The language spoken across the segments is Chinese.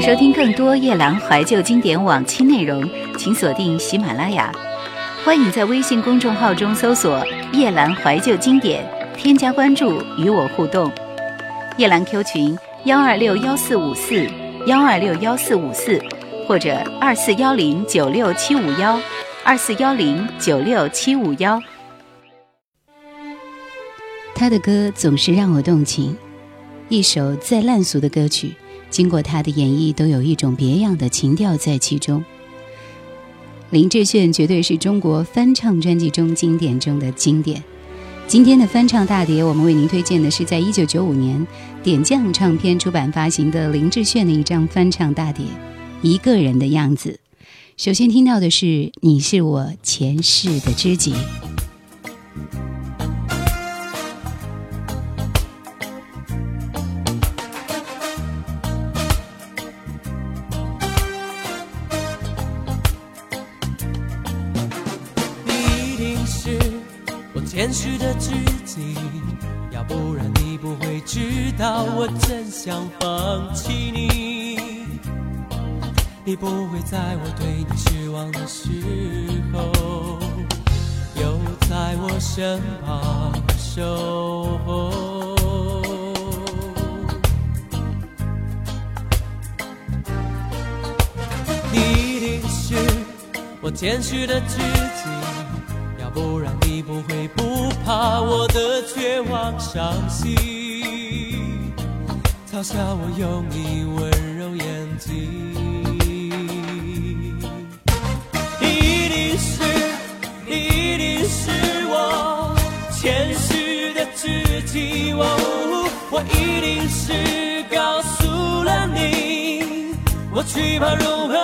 收听更多夜兰怀旧经典往期内容，请锁定喜马拉雅。欢迎在微信公众号中搜索“夜兰怀旧经典”，添加关注与我互动。夜兰 Q 群：幺二六幺四五四幺二六幺四五四。或者二四幺零九六七五幺，二四幺零九六七五幺。他的歌总是让我动情，一首再烂俗的歌曲，经过他的演绎，都有一种别样的情调在其中。林志炫绝对是中国翻唱专辑中经典中的经典。今天的翻唱大碟，我们为您推荐的是在一九九五年点将唱片出版发行的林志炫的一张翻唱大碟。一个人的样子。首先听到的是《你是我前世的知己》。我前世的知己，要不然你不会知道我真想放弃你。你不会在我对你失望的时候，又在我身旁守候。你一定是我前世的知，不会不怕我的绝望伤心，嘲笑我用你温柔眼睛。一定是一定是我前世的知己，我一定是告诉了你，我惧怕如何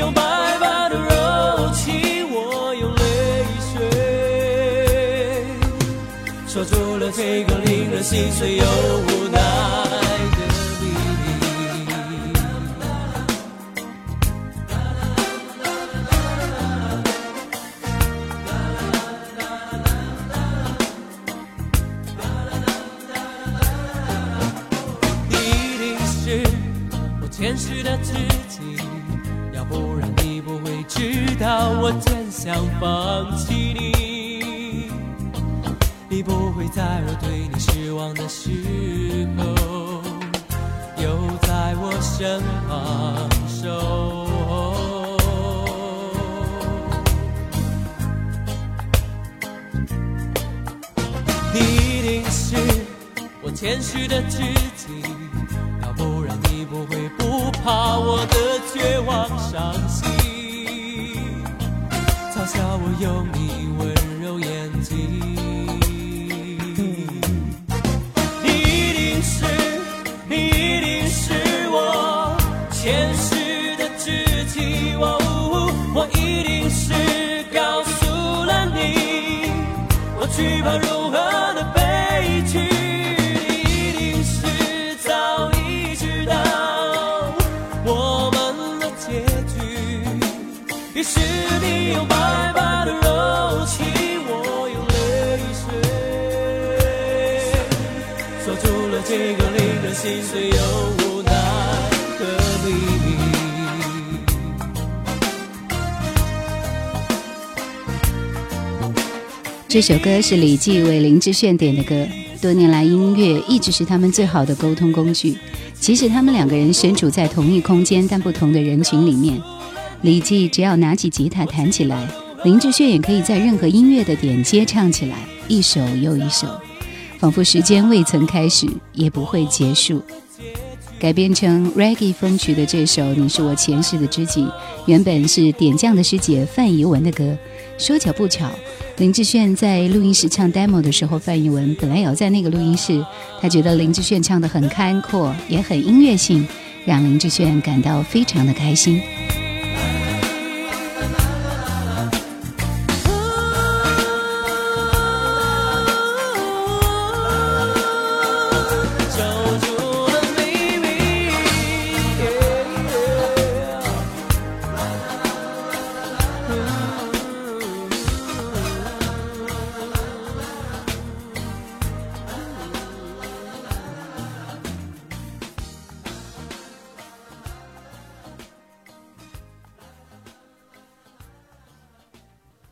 用白发的柔情，我用泪水，锁住了这个令人心碎又无我真想放弃你。你不会在我对你失望的时候，又在我身旁守候。你一定是我前世的知己。要不然你不会不怕我的绝望伤心，嘲笑我用你温柔眼睛。你一定是，你一定是我前世的知己。我一定是告诉了你，我惧怕心碎又无奈这首歌是李记为林志炫点的歌。多年来，音乐一直是他们最好的沟通工具。即使他们两个人身处在同一空间，但不同的人群里面，李记只要拿起吉他弹起来，林志炫也可以在任何音乐的点接唱起来，一首又一首。仿佛时间未曾开始，也不会结束。改编成 reggae 风曲的这首《你是我前世的知己》，原本是点将的师姐范怡文的歌。说巧不巧，林志炫在录音室唱 demo 的时候，范怡文本来也要在那个录音室。他觉得林志炫唱得很开阔，也很音乐性，让林志炫感到非常的开心。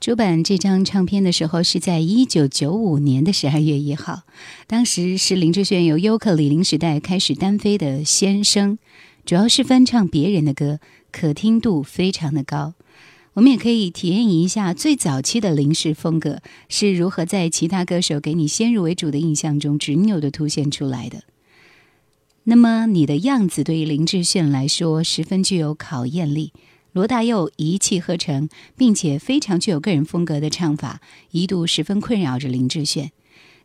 出版这张唱片的时候是在一九九五年的十二月一号，当时是林志炫由优客李林时代开始单飞的先声，主要是翻唱别人的歌，可听度非常的高。我们也可以体验一下最早期的林氏风格是如何在其他歌手给你先入为主的印象中执拗的凸显出来的。那么你的样子对于林志炫来说十分具有考验力。罗大佑一气呵成，并且非常具有个人风格的唱法，一度十分困扰着林志炫。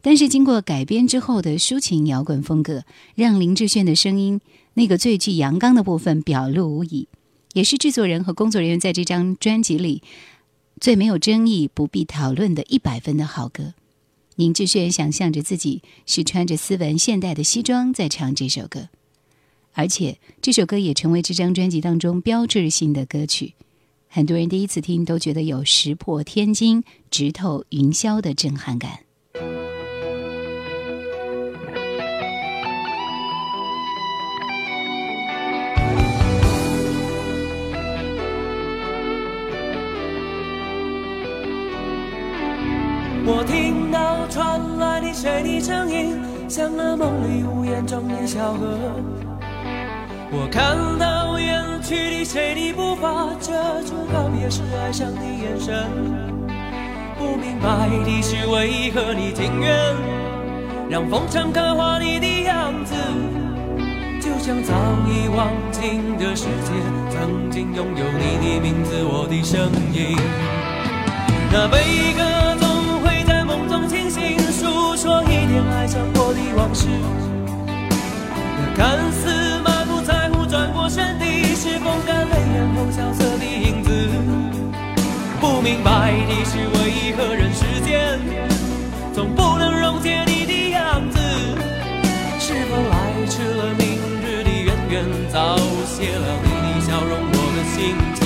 但是经过改编之后的抒情摇滚风格，让林志炫的声音那个最具阳刚的部分表露无遗，也是制作人和工作人员在这张专辑里最没有争议、不必讨论的一百分的好歌。林志炫想象着自己是穿着斯文现代的西装在唱这首歌。而且这首歌也成为这张专辑当中标志性的歌曲，很多人第一次听都觉得有石破天惊、直透云霄的震撼感。我听到传来的谁的声音，像那梦里呜咽中的小河。我看到远去的谁的步伐，遮住告别时哀伤的眼神。不明白的是为何你情愿让风尘刻画你的样子，就像早已忘情的世界，曾经拥有你的名字，我的声音。那悲歌总会在梦中清醒，诉说一点爱上过的往事。那看似。明白的是为何人世间总不能溶解你的样子？是否来迟了明日的渊源，早谢了你的笑容，我的心情。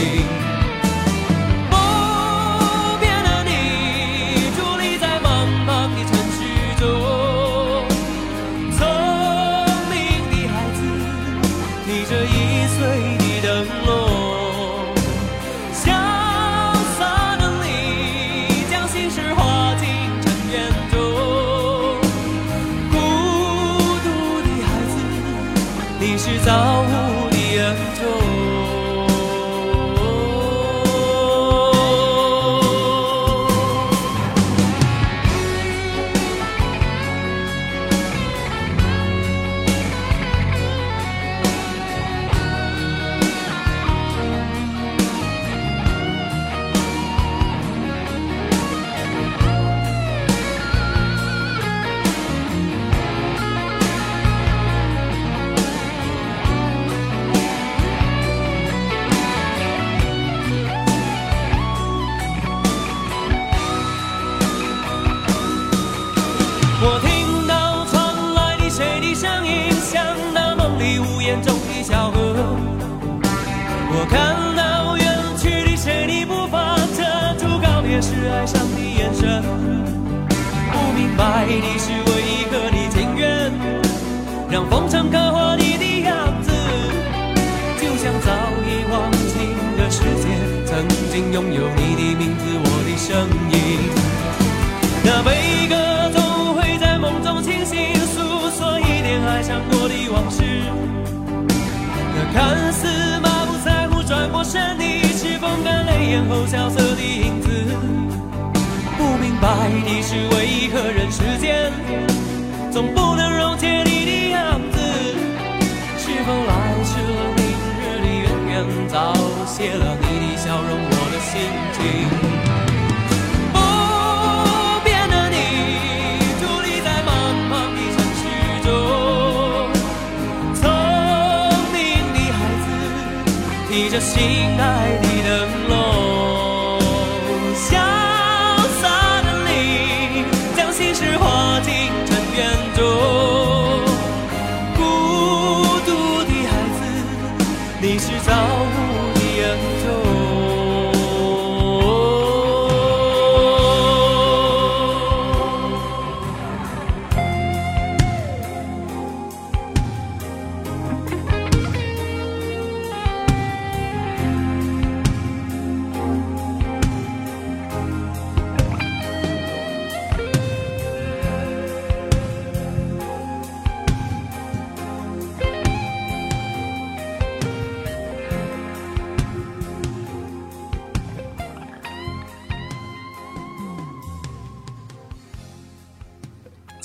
白，你是唯一可你情愿，让风尘刻画你的样子，就像早已忘情的世界，曾经拥有你的名字，我的声音，那悲歌都会在梦中清醒，诉说一点爱上过的往事，那看似满不在乎，转过身的是风干泪眼后萧瑟的影子。白的是为何人世间总不能溶解你的样子？是否来迟了？明日里远远早谢了你的笑容，我的心情。不变的你，伫立在茫茫的尘世中，聪明的孩子，提着心爱的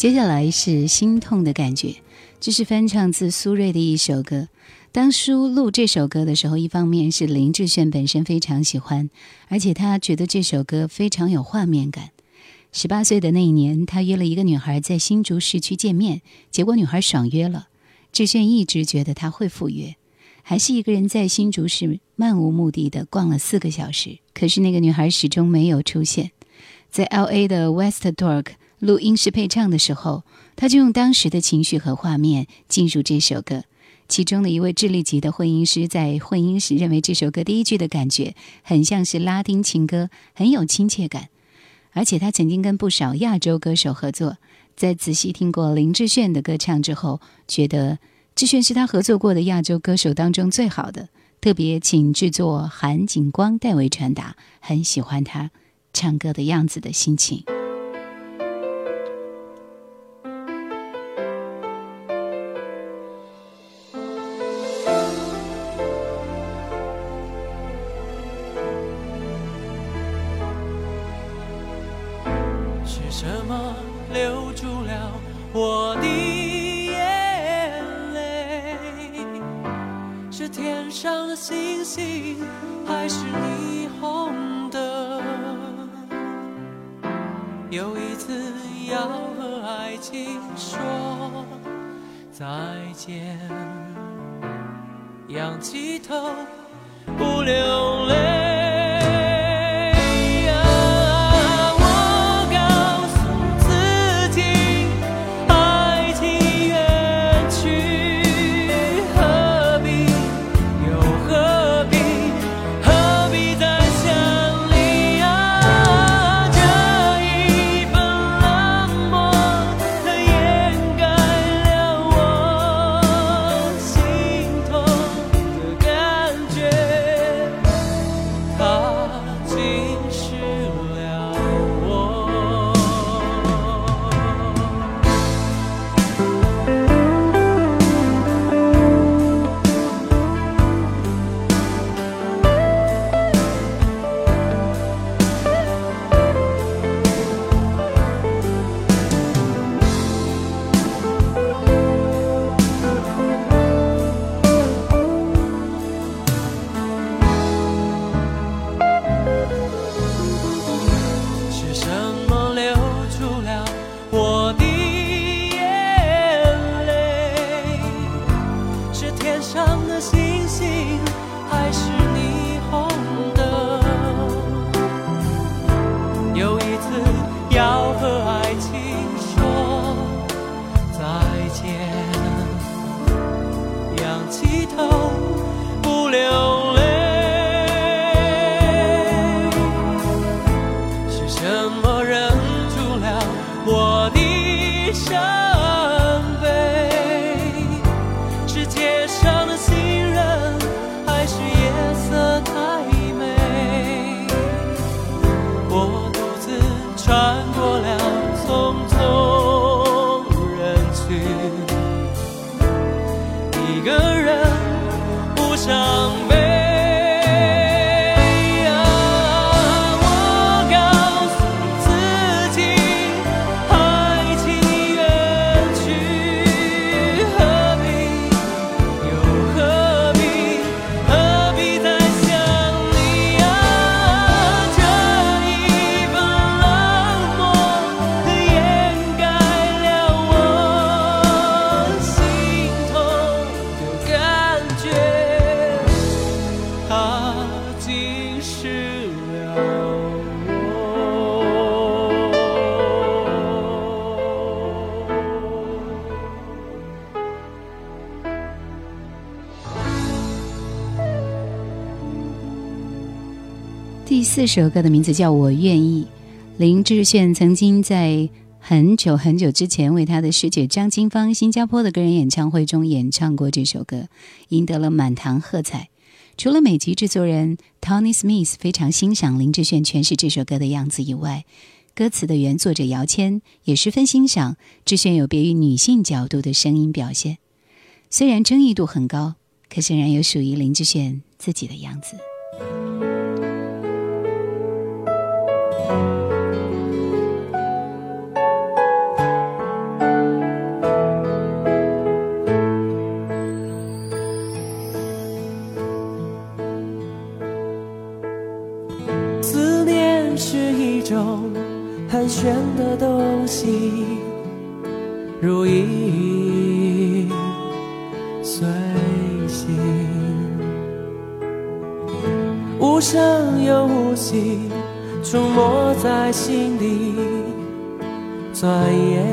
接下来是心痛的感觉，这是翻唱自苏芮的一首歌。当初录这首歌的时候，一方面是林志炫本身非常喜欢，而且他觉得这首歌非常有画面感。十八岁的那一年，他约了一个女孩在新竹市区见面，结果女孩爽约了。志炫一直觉得他会赴约，还是一个人在新竹市漫无目的的逛了四个小时。可是那个女孩始终没有出现。在 L A 的 West Dork 录音室配唱的时候，他就用当时的情绪和画面进入这首歌。其中的一位智利籍的混音师在混音时认为这首歌第一句的感觉很像是拉丁情歌，很有亲切感。而且他曾经跟不少亚洲歌手合作，在仔细听过林志炫的歌唱之后，觉得志炫是他合作过的亚洲歌手当中最好的。特别请制作韩景光代为传达，很喜欢他唱歌的样子的心情。再见，仰起头，不流泪。淋湿了我第四首歌的名字叫我愿意，林志炫曾经在很久很久之前为他的师姐张清芳新加坡的个人演唱会中演唱过这首歌，赢得了满堂喝彩。除了美籍制作人 tony smith 非常欣赏林志炫诠释这首歌的样子以外歌词的原作者姚谦也十分欣赏志炫有别于女性角度的声音表现。虽然争议度很高可显然有属于林志炫自己的样子。人选的东西如影随形无声又无息出没在心底转眼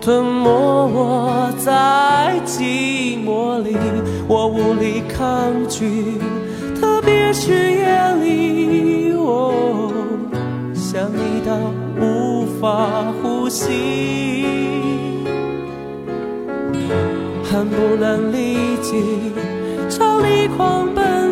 吞没我在寂寞里我无力抗拒特别是夜里喔想你到无法呼吸，恨不能立即朝你狂奔。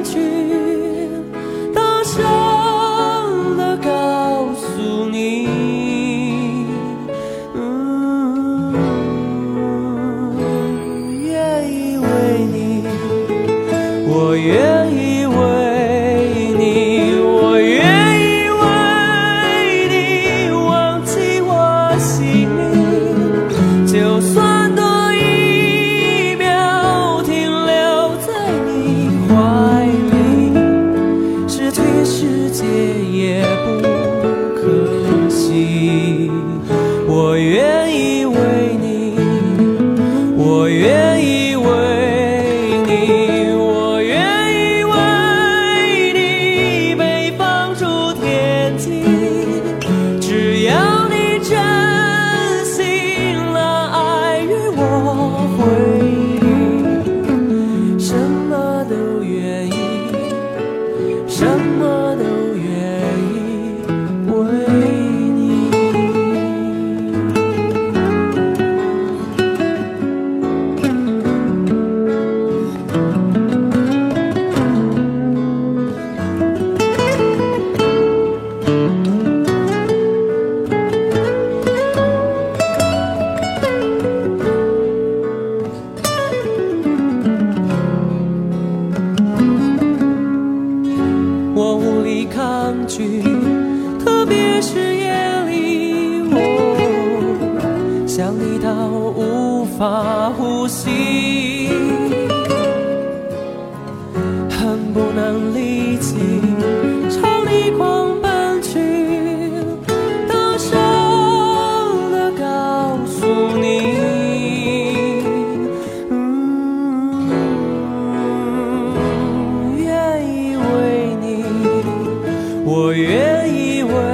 以为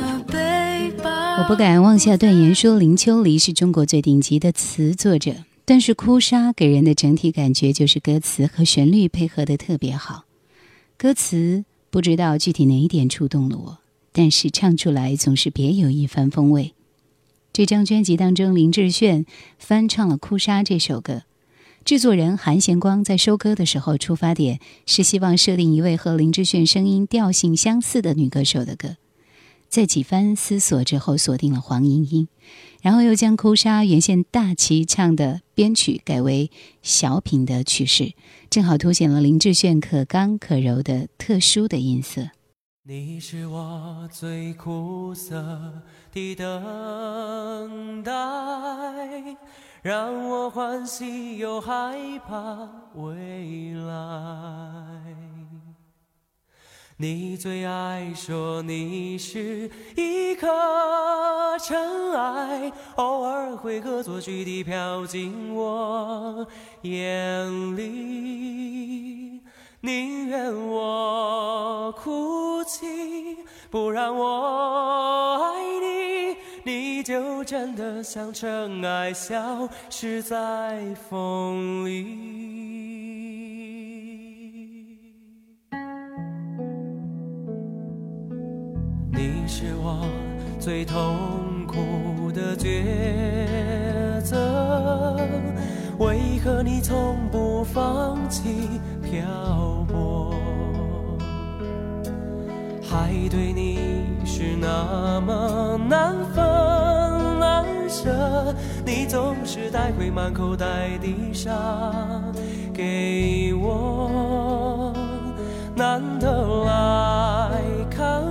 我不敢妄下断言说林秋离是中国最顶级的词作者，但是《哭砂》给人的整体感觉就是歌词和旋律配合的特别好。歌词不知道具体哪一点触动了我，但是唱出来总是别有一番风味。这张专辑当中，林志炫翻唱了《哭砂》这首歌，制作人韩贤光在收歌的时候，出发点是希望设定一位和林志炫声音调性相似的女歌手的歌。在几番思索之后，锁定了黄莺莺，然后又将《哭砂》原先大齐唱的编曲改为小品的曲式，正好凸显了林志炫可刚可柔的特殊的音色。你是我最苦涩的等待，让我欢喜又害怕未来。你最爱说你是一颗尘埃，偶尔会恶作剧地飘进我眼里。宁愿我哭泣，不让我爱你，你就真的像尘埃，消失在风里。你是我最痛苦的抉择，为何你从不放弃漂泊？海对你是那么难分难舍，你总是带回满口袋的沙给我，难得来看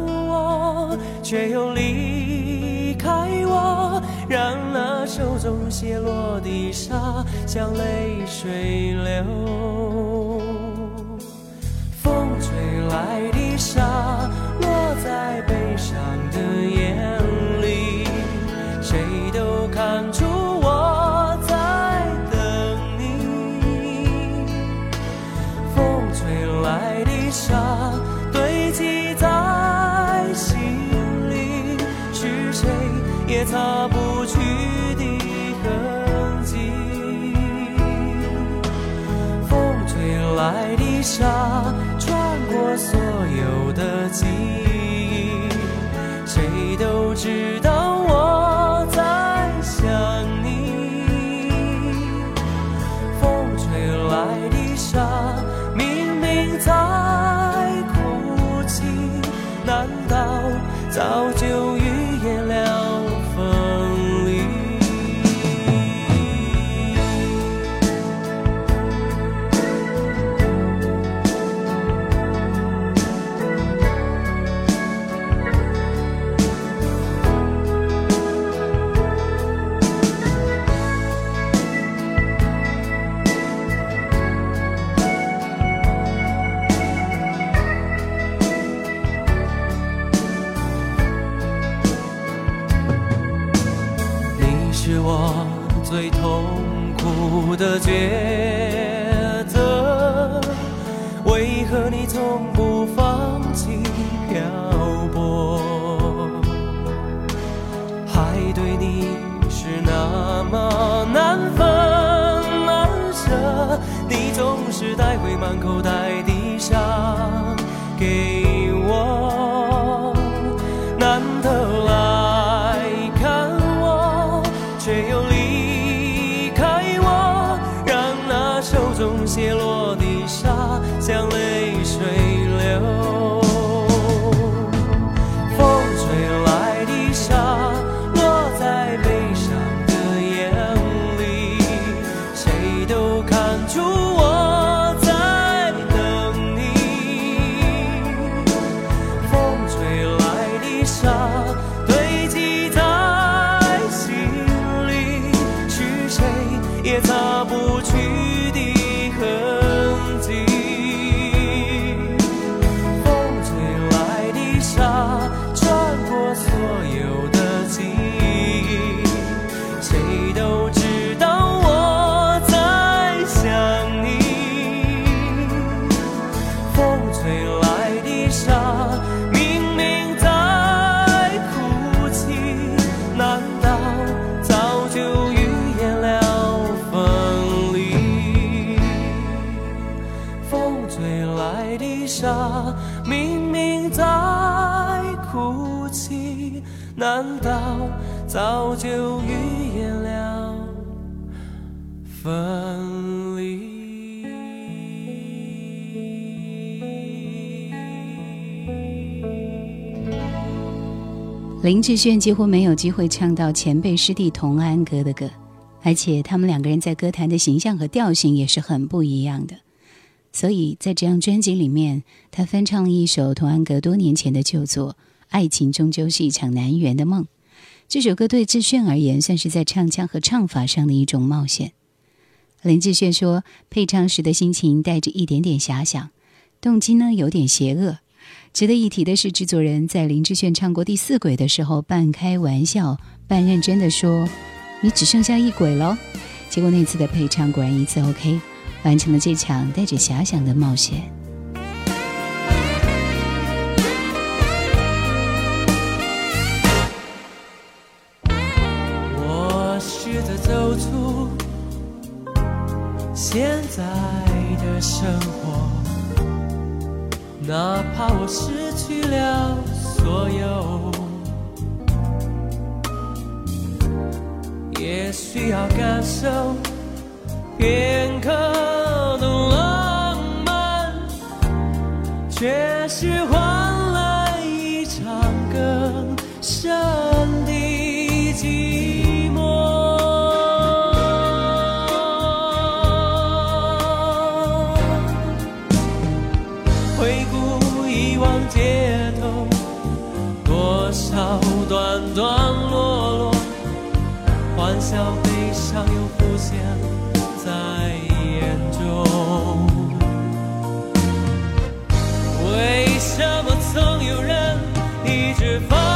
却又离开我，让那手中泻落的沙像泪水流。风吹来的沙的记忆，谁都知道的抉择，为何你从不放弃漂泊？海对你是那么难分难舍，你总是带回满口袋的沙给我，难得来看我，却又离泻落的沙像泪林志炫几乎没有机会唱到前辈师弟童安格的歌，而且他们两个人在歌坛的形象和调性也是很不一样的。所以在这张专辑里面，他翻唱了一首童安格多年前的旧作《爱情终究是一场难圆的梦》。这首歌对志炫而言，算是在唱腔和唱法上的一种冒险。林志炫说，配唱时的心情带着一点点遐想，动机呢有点邪恶。值得一提的是，制作人在林志炫唱过第四轨的时候，半开玩笑半认真的说：“你只剩下一轨喽。”结果那次的配唱果然一次 OK，完成了这场带着遐想的冒险。我试着走出现在的生活。哪怕我失去了所有，也需要感受片刻的浪漫，却是换来一场更深。一直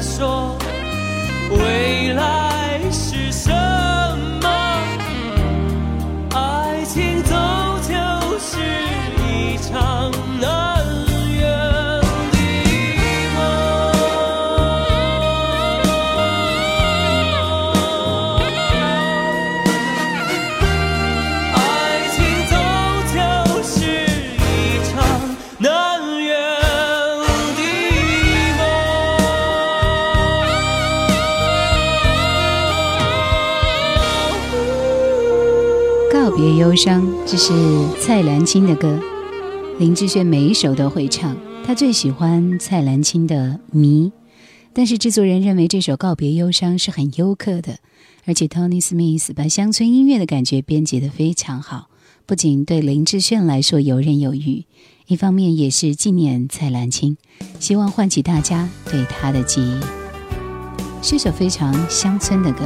并伤，这是蔡澜清的歌。林志炫每一首都会唱，他最喜欢蔡澜清的《迷》，但是制作人认为这首《告别忧伤》是很优客的，而且 Tony Smith 把乡村音乐的感觉编辑得非常好，不仅对林志炫来说游刃有余，一方面也是纪念蔡澜清，希望唤起大家对他的记忆。是首非常乡村的歌。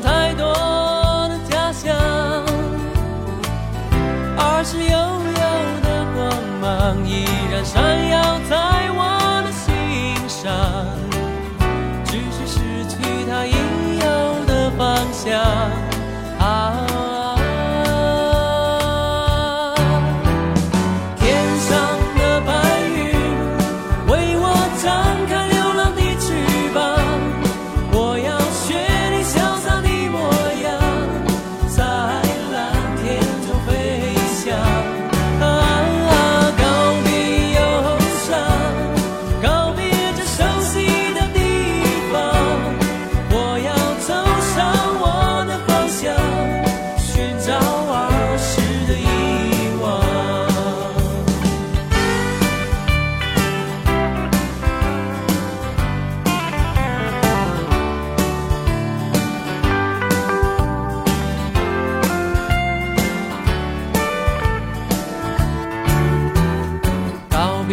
太多。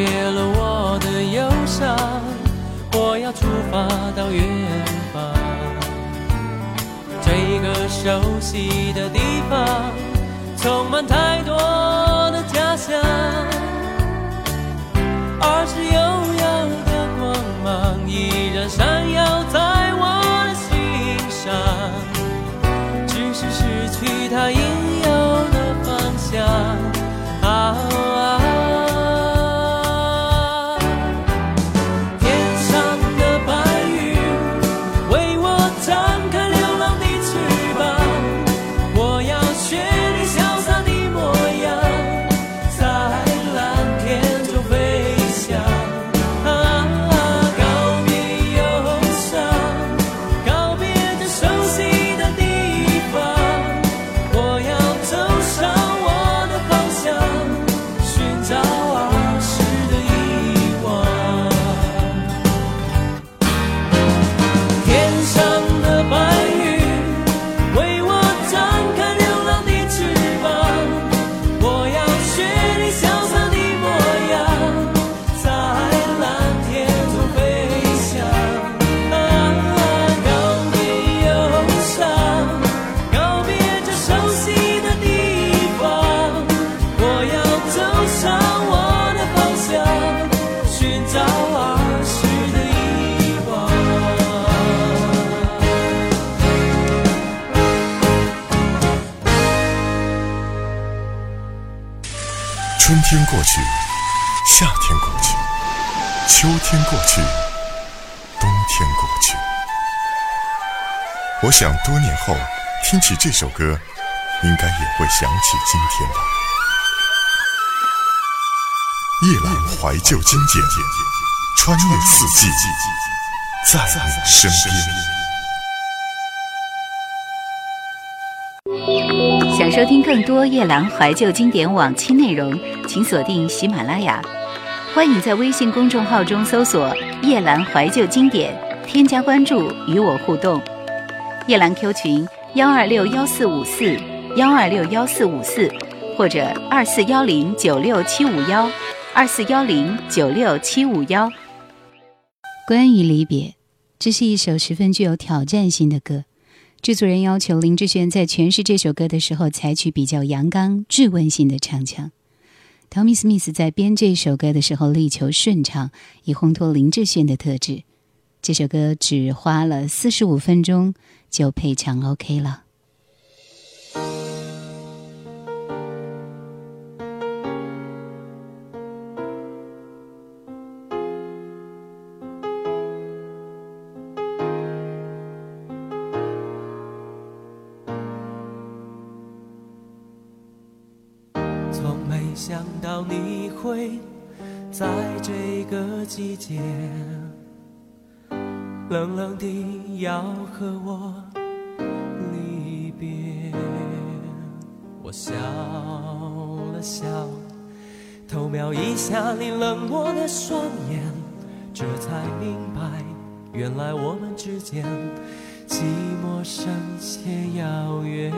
解了我的忧伤，我要出发到远方。这个熟悉的地方，充满太多天过去，冬天过去。我想多年后听起这首歌，应该也会想起今天吧。夜阑怀旧经典，穿越四季，在你身边。想收听更多夜郎怀旧经典往期内容，请锁定喜马拉雅。欢迎在微信公众号中搜索“夜兰怀旧经典”，添加关注与我互动。夜兰 Q 群幺二六幺四五四幺二六幺四五四，或者二四幺零九六七五幺二四幺零九六七五幺。关于离别，这是一首十分具有挑战性的歌。制作人要求林志炫在诠释这首歌的时候，采取比较阳刚、质问性的唱腔。Tommy Smith 在编这首歌的时候，力求顺畅，以烘托林志炫的特质。这首歌只花了四十五分钟就配唱 OK 了。在这个季节，冷冷地要和我离别。我笑了笑，偷瞄一下你冷漠的双眼，这才明白，原来我们之间寂寞深且遥远。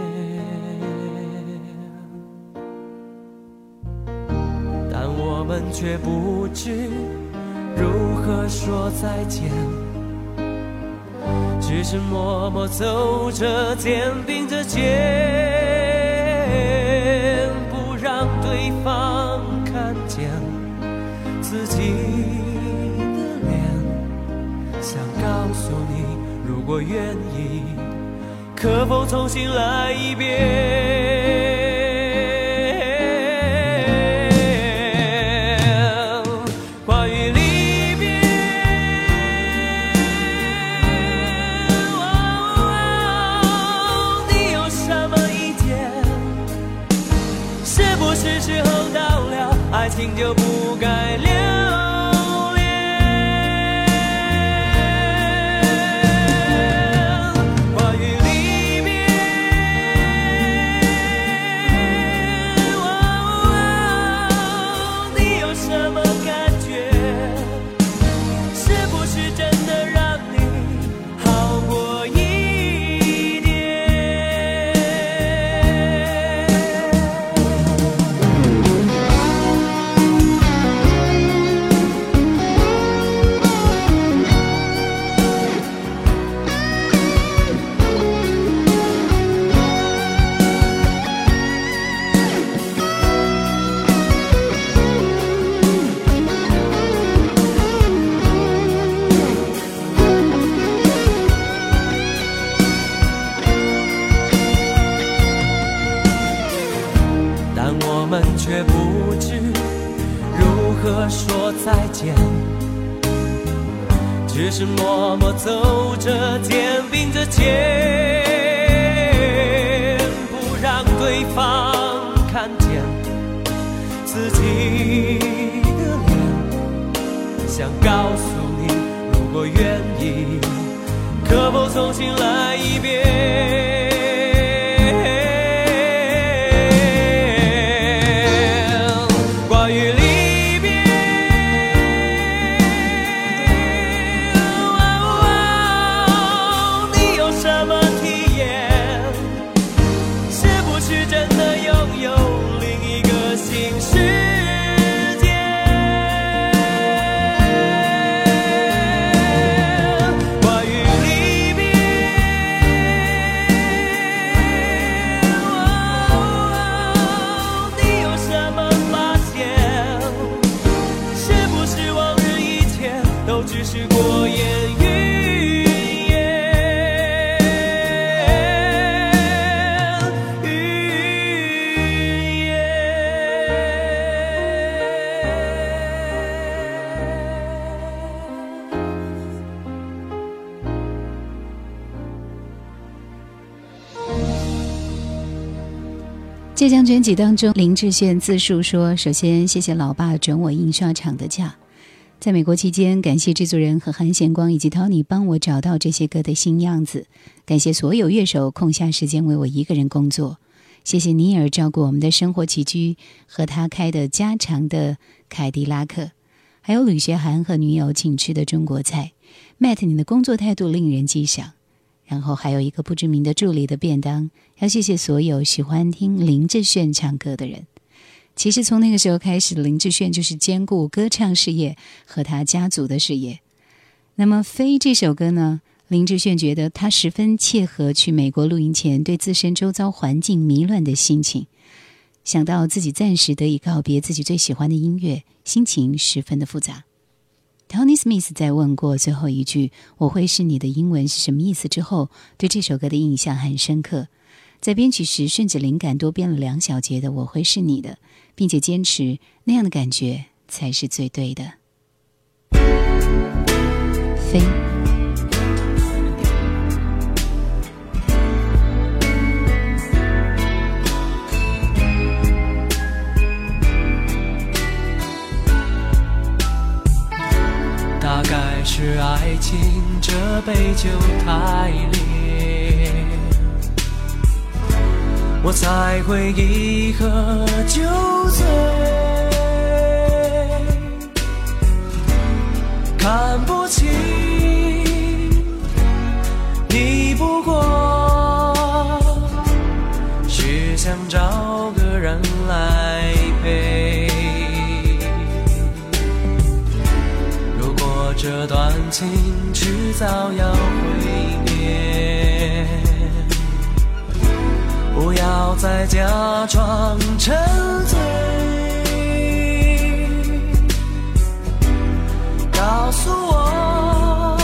们却不知如何说再见。只是默默走着，肩并着肩，不让对方看见自己的脸。想告诉你，如果愿意，可否重新来一遍？是默默走着，肩并着肩，不让对方看见自己的脸。想告诉你，如果愿意，可否重新来当中，林志炫自述说：“首先，谢谢老爸准我印刷厂的假，在美国期间，感谢制作人和韩贤光以及 Tony 帮我找到这些歌的新样子。感谢所有乐手空下时间为我一个人工作。谢谢尼尔照顾我们的生活起居和他开的家常的凯迪拉克，还有吕学涵和女友请吃的中国菜。Matt，你的工作态度令人激赏。”然后还有一个不知名的助理的便当，要谢谢所有喜欢听林志炫唱歌的人。其实从那个时候开始，林志炫就是兼顾歌唱事业和他家族的事业。那么《飞》这首歌呢，林志炫觉得他十分切合去美国录音前对自身周遭环境迷乱的心情。想到自己暂时得以告别自己最喜欢的音乐，心情十分的复杂。Tony Smith 在问过最后一句“我会是你的英文是什么意思”之后，对这首歌的印象很深刻。在编曲时，顺着灵感多编了两小节的“我会是你的”，并且坚持那样的感觉才是最对的。飞。还是爱情这杯酒太烈，我才会一喝酒醉。看不清，你不过这段情迟早要毁灭，不要再假装沉醉。告诉我，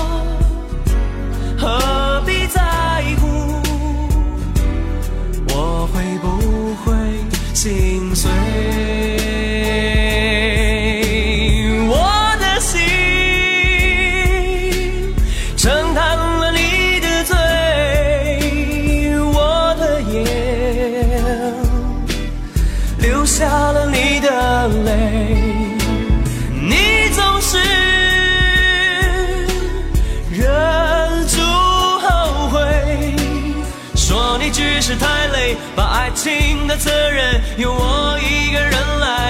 是太累，把爱情的责任由我一个人来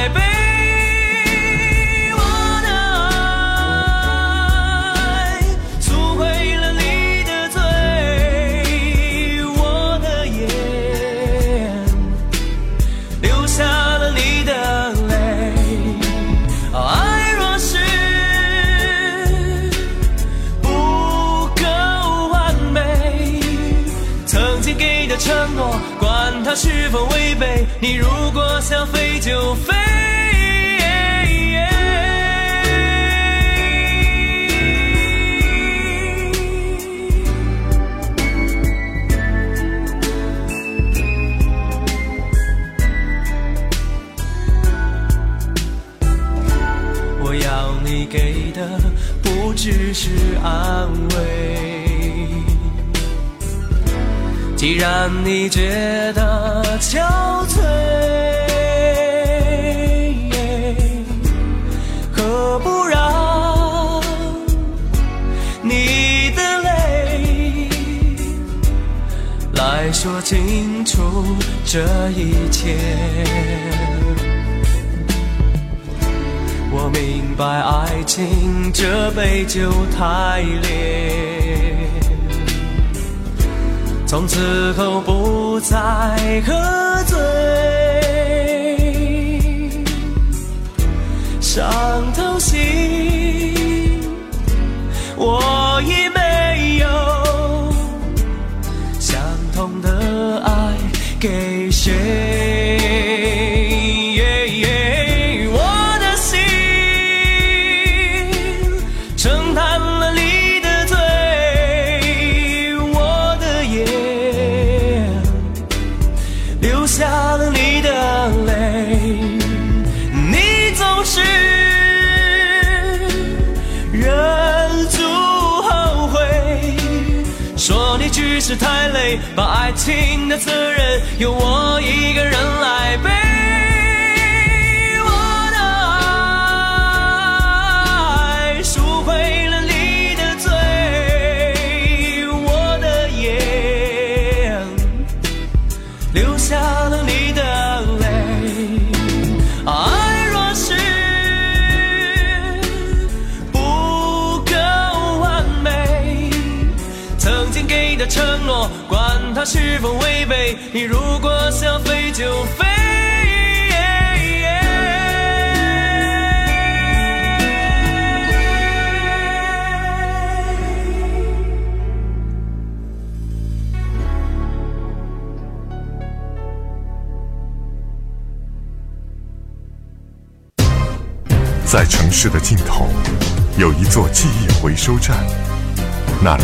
你如果想飞就飞。我要你给的不只是安既然你觉得憔悴，何不让你的泪来说清楚这一切？我明白爱情这杯酒太烈，从此后不再喝醉，伤透心，我已没有相同的爱给谁。把爱情的责任由我一个人来背。是否违背，你如果想飞就飞。在城市的尽头，有一座记忆回收站，那里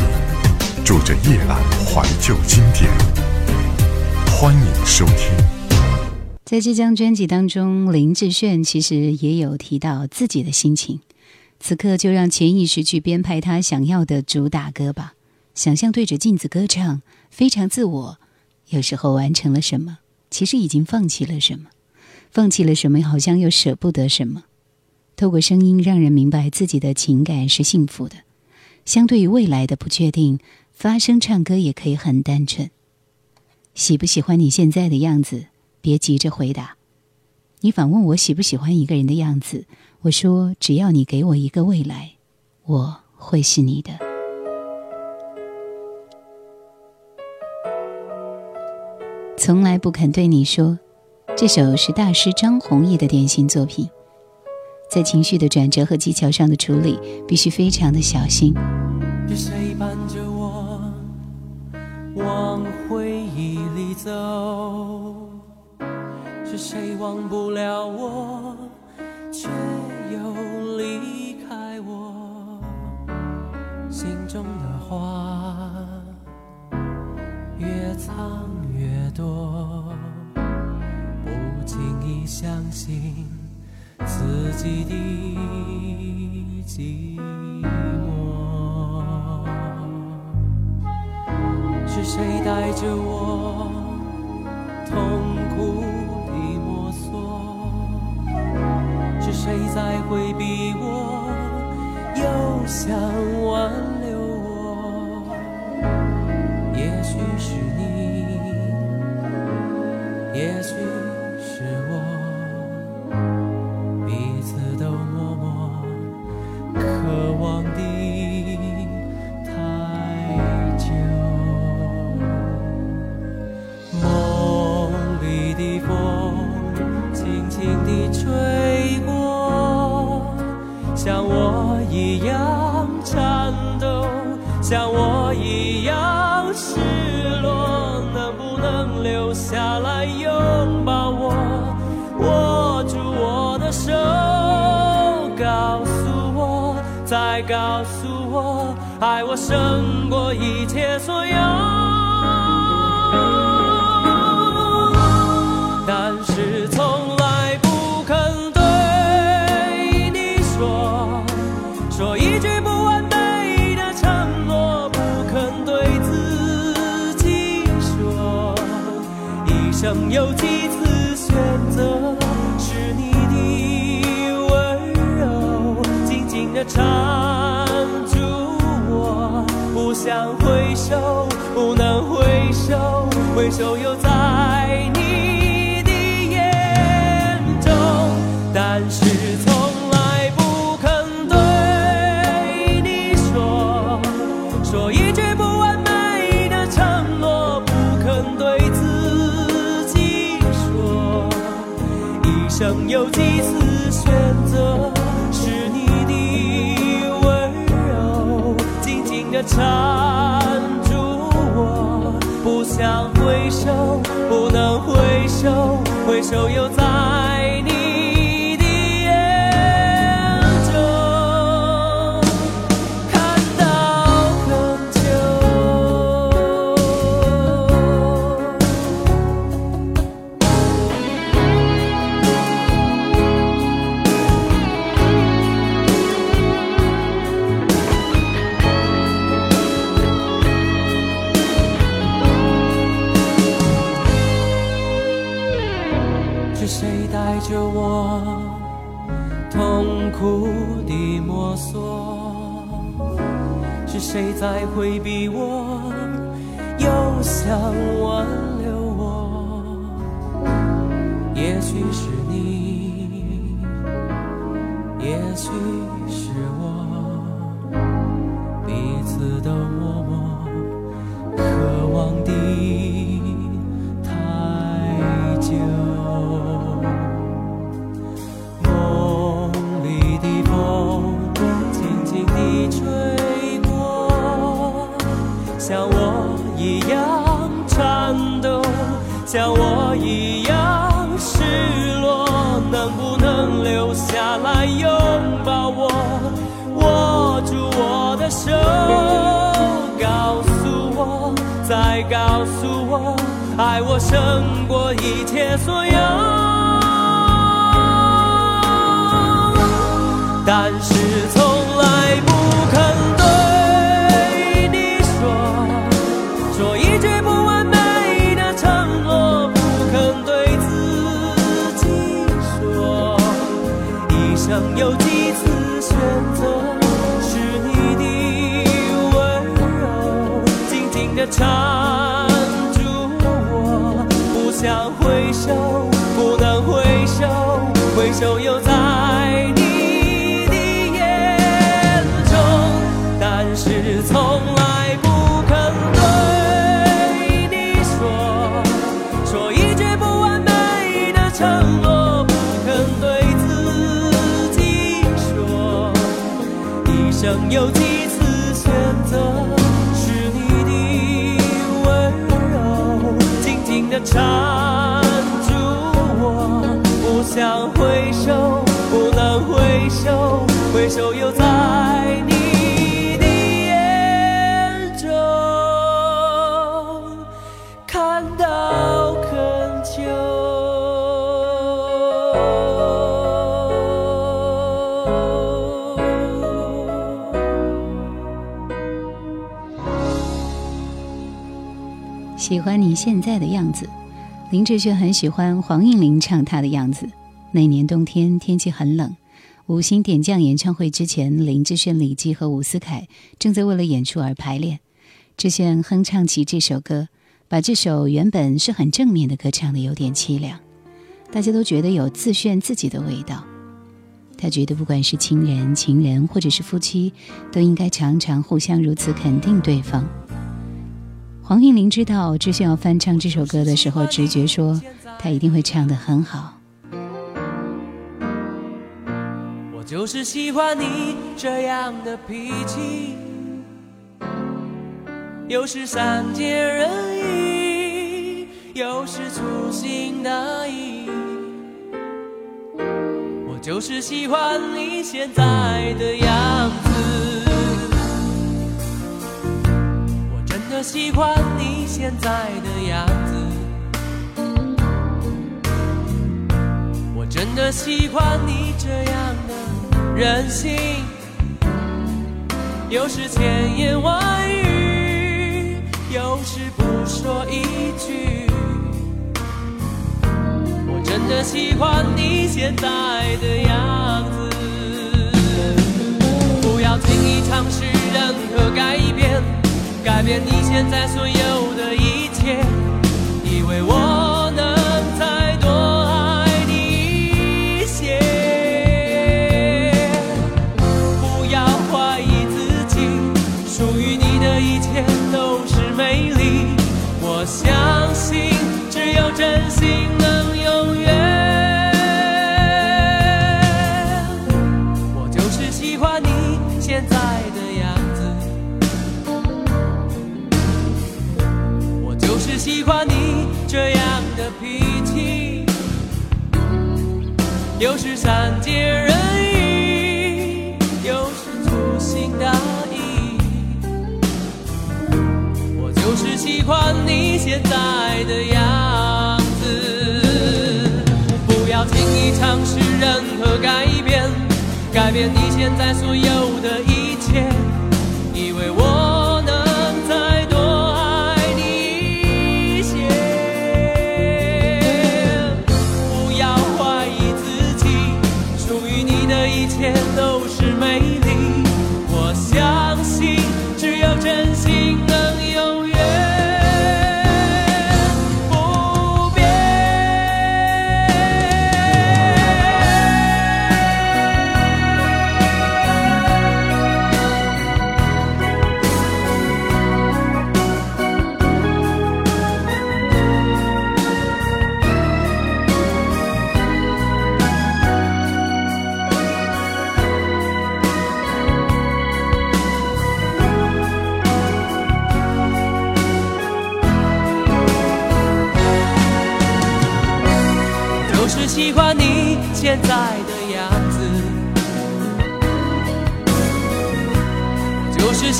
住着夜阑怀旧经典。欢迎收听。在这张专辑当中，林志炫其实也有提到自己的心情。此刻就让潜意识去编排他想要的主打歌吧。想象对着镜子歌唱，非常自我。有时候完成了什么，其实已经放弃了什么，放弃了什么，好像又舍不得什么。透过声音，让人明白自己的情感是幸福的。相对于未来的不确定，发声唱歌也可以很单纯。喜不喜欢你现在的样子？别急着回答。你反问我喜不喜欢一个人的样子，我说只要你给我一个未来，我会是你的。从来不肯对你说，这首是大师张弘毅的典型作品。在情绪的转折和技巧上的处理必须非常的小心。往回忆里走？是谁忘不了我，却又离开我？心中的话越藏越多，不经意相信自己的寂寞。是谁带着我痛苦地摸索？是谁在回避我，又想挽留我？也许是你，也许告诉我，爱我胜过一切所有。但是不能回首，回首又在你的眼中，但是从来不肯对你说，说一句不完美的承诺，不肯对自己说，一生有几次选择，是你的温柔紧紧地缠回首是你，也许是我，胜过一切所有。但是从来不肯对你说，说一句不完美的承诺，不肯对自己说，一生有几次选择，是你的温柔静静的唱缠住我，不想回首，不能回首，回首又在欢你现在的样子。林志炫很喜欢黄韵玲唱他的样子。那年冬天天气很冷，五星点将演唱会之前，林志炫、李记和伍思凯正在为了演出而排练。志炫哼唱起这首歌，把这首原本是很正面的歌唱的有点凄凉，大家都觉得有自炫自己的味道。他觉得不管是亲人、情人或者是夫妻，都应该常常互相如此肯定对方。黄韵玲知道志炫要翻唱这首歌的时候，直觉说他一定会唱得很好。我就是喜欢你这样的脾气，有时善解人意，有时粗心大意。我就是喜欢你现在的样子，我真的喜欢你现在的样子。我真的喜欢你这样的任性，有时千言万语，有时不说一句。我真的喜欢你现在的样子，不要轻易尝试任何改变，改变你现在所有的一切，以为我现在的样子，不要轻易尝试任何改变，改变你现在所有的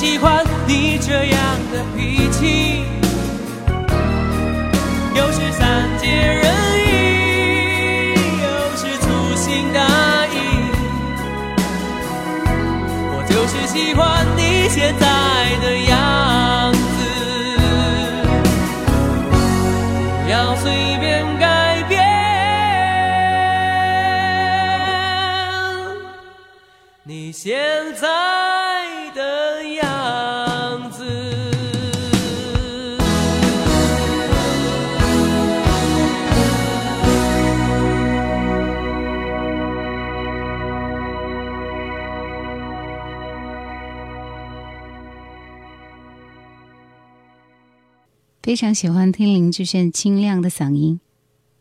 喜欢你这样的脾气，有时三非常喜欢听林志炫清亮的嗓音。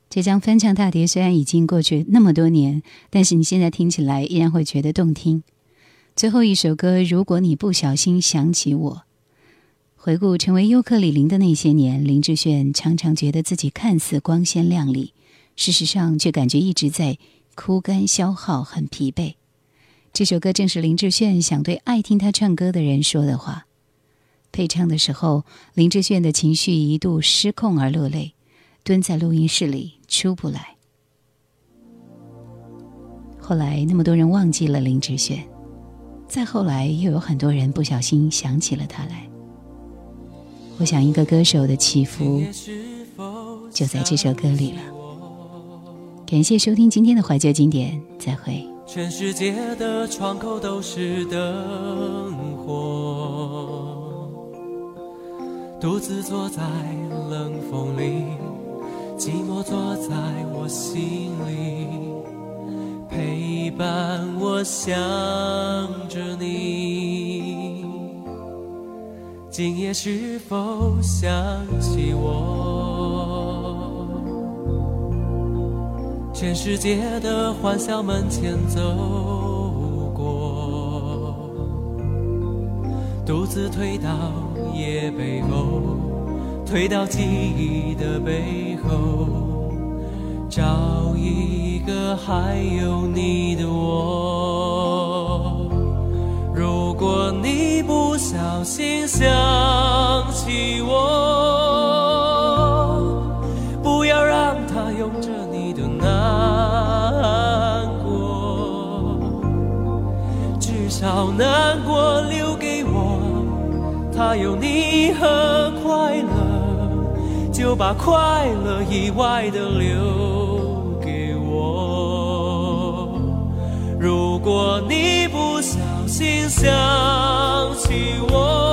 这张翻唱大碟虽然已经过去那么多年，但是你现在听起来依然会觉得动听。最后一首歌《如果你不小心想起我》，回顾成为尤克里林的那些年，林志炫常常觉得自己看似光鲜亮丽，事实上却感觉一直在枯干消耗，很疲惫。这首歌正是林志炫想对爱听他唱歌的人说的话。配唱的时候，林志炫的情绪一度失控而落泪，蹲在录音室里出不来。后来那么多人忘记了林志炫，再后来又有很多人不小心想起了他来。我想，一个歌手的起伏就在这首歌里了。感谢收听今天的怀旧经典，再会。全世界的窗口都是灯火，独自坐在冷风里，寂寞坐在我心里，陪伴我想着你。今夜是否想起我？全世界的欢笑门前走过，独自退到夜背后，退到记忆的背后，找一个还有你的我。如果你不小心想起我，不要让他拥着你的难过，至少难过留给我，他有把快乐意外的留给我。如果你不小心想起我，